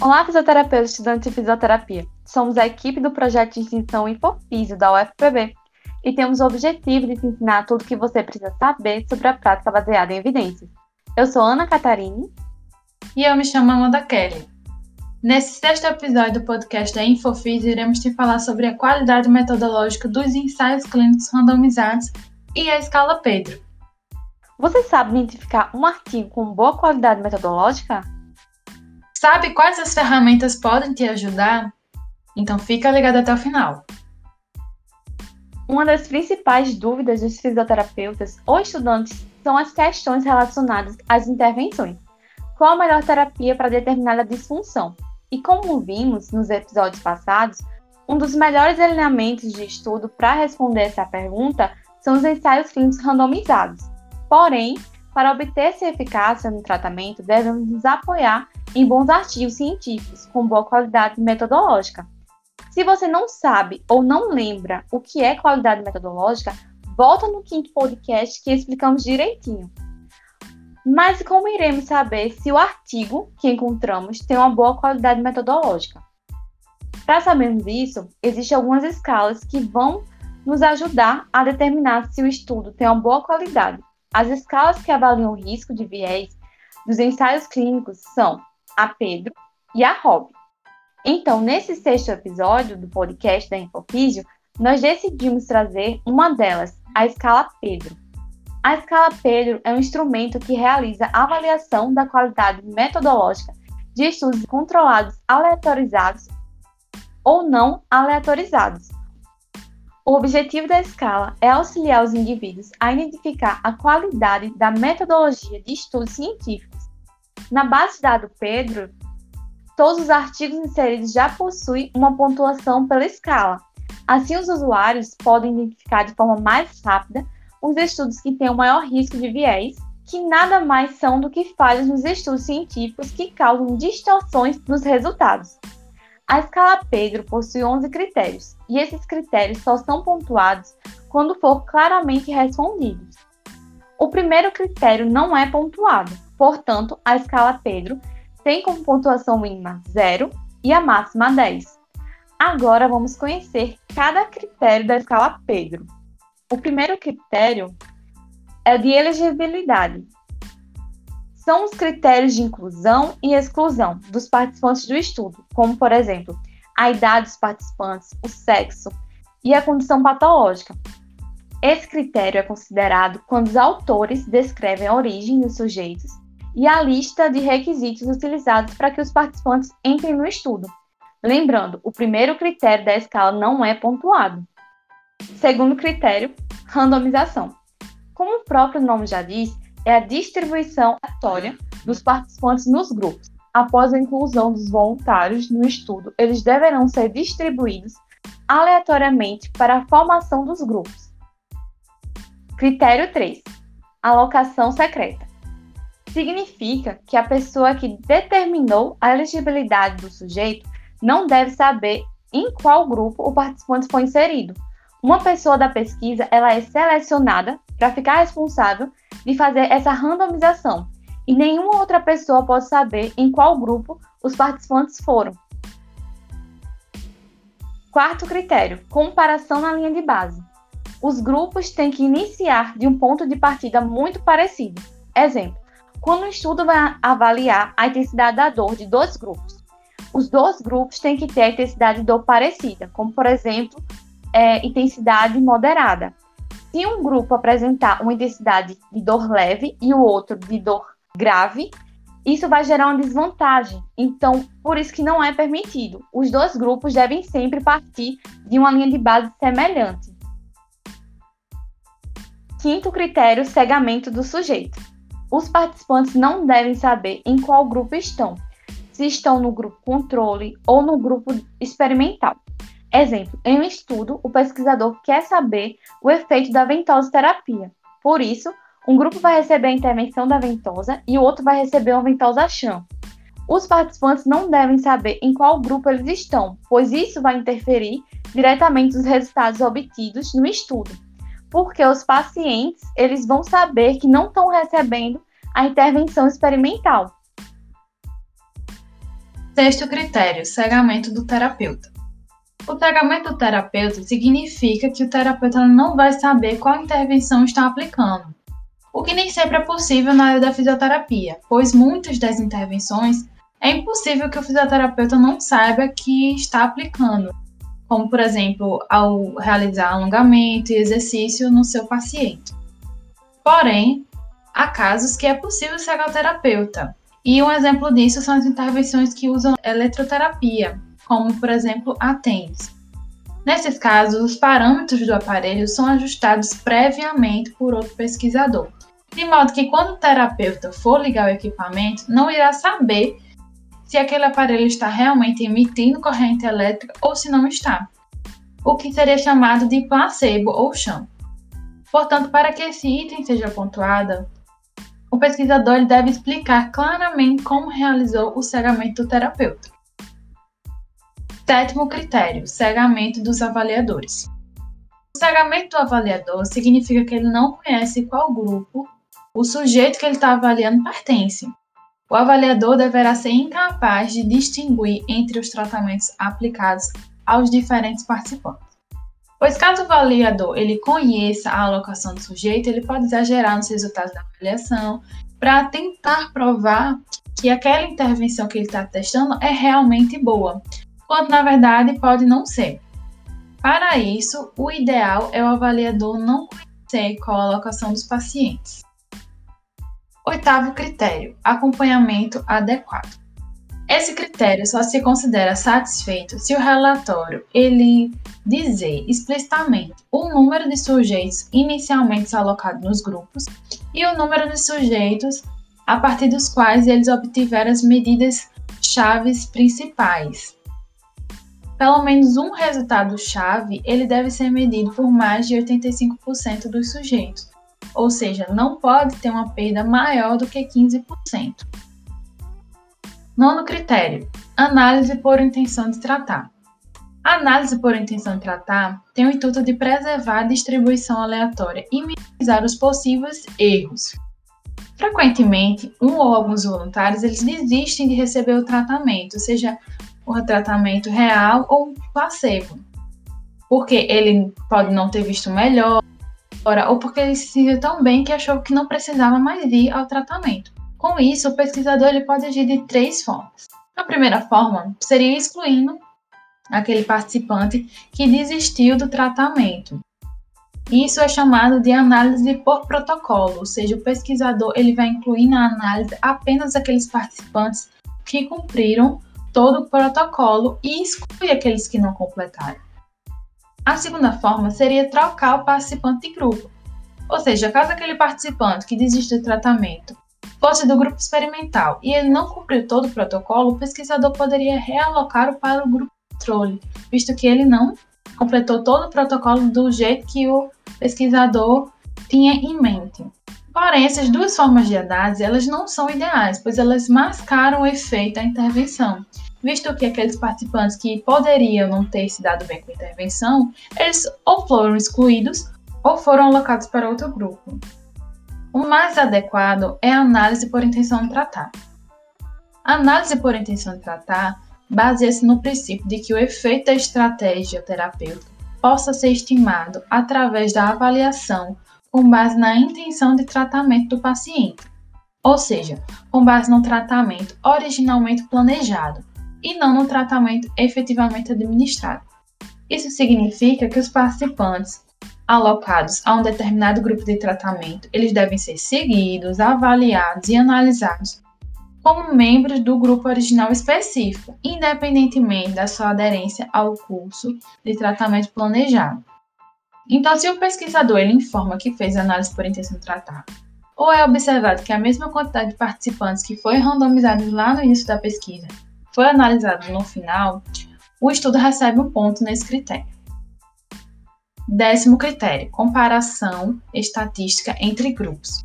Olá, fisioterapeutas estudantes de fisioterapia. Somos a equipe do projeto de extensão Infofísio da UFPB e temos o objetivo de te ensinar tudo o que você precisa saber sobre a prática baseada em evidências. Eu sou Ana Catarine. E eu me chamo Amanda Kelly. Nesse sexto episódio do podcast da Infofísio, iremos te falar sobre a qualidade metodológica dos ensaios clínicos randomizados e a escala Pedro. Você sabe identificar um artigo com boa qualidade metodológica? Sabe quais as ferramentas podem te ajudar? Então fica ligado até o final. Uma das principais dúvidas dos fisioterapeutas ou estudantes são as questões relacionadas às intervenções. Qual a melhor terapia para determinada disfunção? E como vimos nos episódios passados, um dos melhores alinhamentos de estudo para responder essa pergunta são os ensaios clínicos randomizados. Porém, para obter essa eficácia no tratamento, devemos nos apoiar em bons artigos científicos com boa qualidade metodológica. Se você não sabe ou não lembra o que é qualidade metodológica, volta no quinto podcast que explicamos direitinho. Mas como iremos saber se o artigo que encontramos tem uma boa qualidade metodológica? Para sabermos isso, existem algumas escalas que vão nos ajudar a determinar se o estudo tem uma boa qualidade. As escalas que avaliam o risco de viés dos ensaios clínicos são a Pedro e a Rob. Então, nesse sexto episódio do podcast da Infofísio, nós decidimos trazer uma delas, a escala Pedro. A escala Pedro é um instrumento que realiza avaliação da qualidade metodológica de estudos controlados aleatorizados ou não aleatorizados. O objetivo da escala é auxiliar os indivíduos a identificar a qualidade da metodologia de estudos científicos. Na base de dados Pedro, todos os artigos inseridos já possuem uma pontuação pela escala. Assim, os usuários podem identificar de forma mais rápida os estudos que têm o maior risco de viés, que nada mais são do que falhas nos estudos científicos que causam distorções nos resultados. A escala Pedro possui 11 critérios, e esses critérios só são pontuados quando for claramente respondidos. O primeiro critério não é pontuado, portanto, a escala Pedro tem como pontuação mínima 0 e a máxima 10. Agora vamos conhecer cada critério da escala Pedro. O primeiro critério é de elegibilidade. São os critérios de inclusão e exclusão dos participantes do estudo, como, por exemplo, a idade dos participantes, o sexo e a condição patológica. Esse critério é considerado quando os autores descrevem a origem dos sujeitos e a lista de requisitos utilizados para que os participantes entrem no estudo. Lembrando, o primeiro critério da escala não é pontuado. Segundo critério, randomização. Como o próprio nome já diz, é a distribuição aleatória dos participantes nos grupos. Após a inclusão dos voluntários no estudo, eles deverão ser distribuídos aleatoriamente para a formação dos grupos. Critério 3. Alocação secreta. Significa que a pessoa que determinou a elegibilidade do sujeito não deve saber em qual grupo o participante foi inserido, uma pessoa da pesquisa ela é selecionada para ficar responsável de fazer essa randomização e nenhuma outra pessoa pode saber em qual grupo os participantes foram. Quarto critério: comparação na linha de base. Os grupos têm que iniciar de um ponto de partida muito parecido. Exemplo: quando o estudo vai avaliar a intensidade da dor de dois grupos, os dois grupos têm que ter a intensidade de dor parecida, como por exemplo, é, intensidade moderada. Se um grupo apresentar uma intensidade de dor leve e o outro de dor grave, isso vai gerar uma desvantagem. Então, por isso que não é permitido. Os dois grupos devem sempre partir de uma linha de base semelhante. Quinto critério, cegamento do sujeito. Os participantes não devem saber em qual grupo estão, se estão no grupo controle ou no grupo experimental. Exemplo, em um estudo, o pesquisador quer saber o efeito da ventosa terapia. Por isso, um grupo vai receber a intervenção da ventosa e o outro vai receber uma ventosa chã. Os participantes não devem saber em qual grupo eles estão, pois isso vai interferir diretamente nos resultados obtidos no estudo. Porque os pacientes, eles vão saber que não estão recebendo a intervenção experimental. Sexto critério: cegamento do terapeuta. O cegamento do terapeuta significa que o terapeuta não vai saber qual intervenção está aplicando, o que nem sempre é possível na área da fisioterapia, pois muitas das intervenções é impossível que o fisioterapeuta não saiba que está aplicando, como por exemplo ao realizar alongamento e exercício no seu paciente. Porém, há casos que é possível cegar o terapeuta, e um exemplo disso são as intervenções que usam eletroterapia, como por exemplo a TENS. Nesses casos, os parâmetros do aparelho são ajustados previamente por outro pesquisador, de modo que quando o terapeuta for ligar o equipamento, não irá saber se aquele aparelho está realmente emitindo corrente elétrica ou se não está, o que seria chamado de placebo ou chão. Portanto, para que esse item seja pontuado, o pesquisador deve explicar claramente como realizou o cegamento do terapeuta. Sétimo critério: cegamento dos avaliadores. O cegamento do avaliador significa que ele não conhece qual grupo o sujeito que ele está avaliando pertence. O avaliador deverá ser incapaz de distinguir entre os tratamentos aplicados aos diferentes participantes. Pois caso o avaliador ele conheça a alocação do sujeito, ele pode exagerar nos resultados da avaliação para tentar provar que aquela intervenção que ele está testando é realmente boa, quando na verdade pode não ser. Para isso, o ideal é o avaliador não conhecer qual a alocação dos pacientes. Oitavo critério: acompanhamento adequado. Esse critério só se considera satisfeito se o relatório ele dizer explicitamente o número de sujeitos inicialmente alocados nos grupos e o número de sujeitos a partir dos quais eles obtiveram as medidas chaves principais, pelo menos um resultado-chave ele deve ser medido por mais de 85% dos sujeitos, ou seja, não pode ter uma perda maior do que 15%. Nono critério: análise por intenção de tratar. A análise por intenção de tratar tem o intuito de preservar a distribuição aleatória e minimizar os possíveis erros. Frequentemente, um ou alguns voluntários eles desistem de receber o tratamento, seja o tratamento real ou placebo. Porque ele pode não ter visto melhor, ou porque ele se sentiu tão bem que achou que não precisava mais ir ao tratamento. Com isso, o pesquisador ele pode agir de três formas. A primeira forma seria excluindo aquele participante que desistiu do tratamento. Isso é chamado de análise por protocolo, ou seja, o pesquisador ele vai incluir na análise apenas aqueles participantes que cumpriram todo o protocolo e exclui aqueles que não completaram. A segunda forma seria trocar o participante de grupo. Ou seja, caso aquele participante que desiste do tratamento fosse do grupo experimental e ele não cumpriu todo o protocolo, o pesquisador poderia realocá-lo para o grupo controle, visto que ele não completou todo o protocolo do jeito que o pesquisador tinha em mente. Porém, essas duas formas de análise elas não são ideais, pois elas mascaram o efeito da intervenção, visto que aqueles participantes que poderiam não ter se dado bem com a intervenção, eles ou foram excluídos ou foram alocados para outro grupo. O mais adequado é a análise por intenção de tratar. A análise por intenção de tratar baseia-se no princípio de que o efeito da estratégia terapêutica possa ser estimado através da avaliação com base na intenção de tratamento do paciente, ou seja, com base no tratamento originalmente planejado e não no tratamento efetivamente administrado. Isso significa que os participantes alocados a um determinado grupo de tratamento, eles devem ser seguidos, avaliados e analisados como membros do grupo original específico, independentemente da sua aderência ao curso de tratamento planejado. Então, se o pesquisador ele informa que fez análise por intenção de tratar, ou é observado que a mesma quantidade de participantes que foi randomizada lá no início da pesquisa foi analisada no final, o estudo recebe um ponto nesse critério. Décimo critério: comparação estatística entre grupos.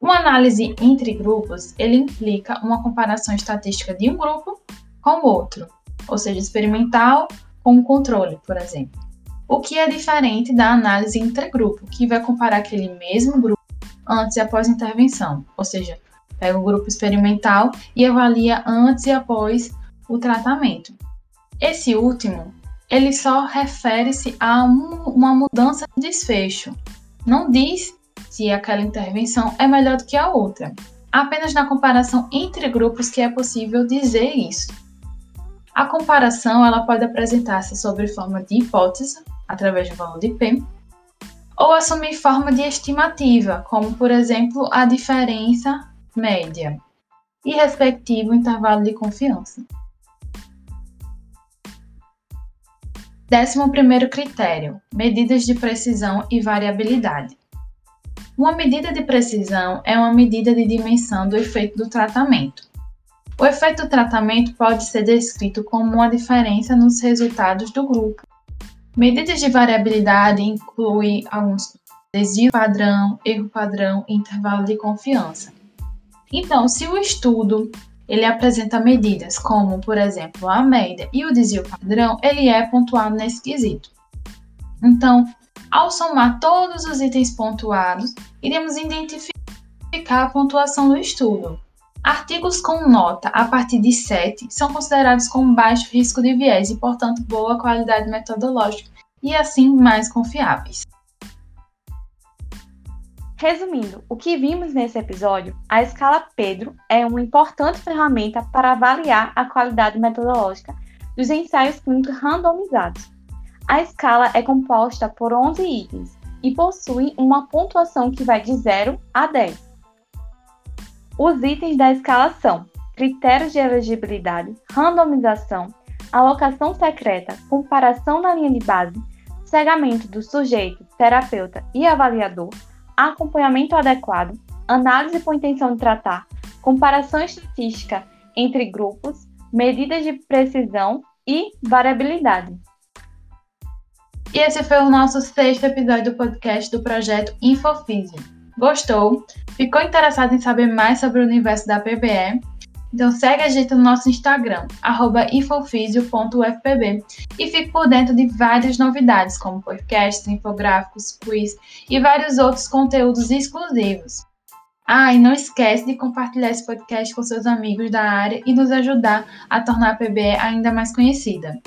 Uma análise entre grupos ele implica uma comparação estatística de um grupo com o outro, ou seja, experimental com o controle, por exemplo o que é diferente da análise intergrupo, que vai comparar aquele mesmo grupo antes e após a intervenção, ou seja, pega o grupo experimental e avalia antes e após o tratamento. Esse último, ele só refere-se a um, uma mudança de desfecho. Não diz se aquela intervenção é melhor do que a outra. Apenas na comparação entre grupos que é possível dizer isso. A comparação ela pode apresentar-se sob forma de hipótese, através do valor de P, ou assumir forma de estimativa, como por exemplo a diferença média e respectivo intervalo de confiança. Décimo primeiro critério: medidas de precisão e variabilidade. Uma medida de precisão é uma medida de dimensão do efeito do tratamento. O efeito do tratamento pode ser descrito como uma diferença nos resultados do grupo. Medidas de variabilidade incluem alguns desvio padrão, erro padrão e intervalo de confiança. Então, se o estudo ele apresenta medidas como, por exemplo, a média e o desvio padrão, ele é pontuado nesse quesito. Então, ao somar todos os itens pontuados, iremos identificar a pontuação do estudo. Artigos com nota a partir de 7 são considerados com baixo risco de viés e, portanto, boa qualidade metodológica e, assim, mais confiáveis. Resumindo, o que vimos nesse episódio, a escala Pedro é uma importante ferramenta para avaliar a qualidade metodológica dos ensaios clínicos randomizados. A escala é composta por 11 itens e possui uma pontuação que vai de 0 a 10. Os itens da escala são critérios de elegibilidade, randomização, alocação secreta, comparação na linha de base, cegamento do sujeito, terapeuta e avaliador, acompanhamento adequado, análise com intenção de tratar, comparação estatística entre grupos, medidas de precisão e variabilidade. E esse foi o nosso sexto episódio do podcast do projeto Infofísio. Gostou? Ficou interessado em saber mais sobre o universo da PBE? Então segue a gente no nosso Instagram, infofisio.ufpb e fique por dentro de várias novidades, como podcasts, infográficos, quiz e vários outros conteúdos exclusivos. Ah, e não esquece de compartilhar esse podcast com seus amigos da área e nos ajudar a tornar a PBE ainda mais conhecida.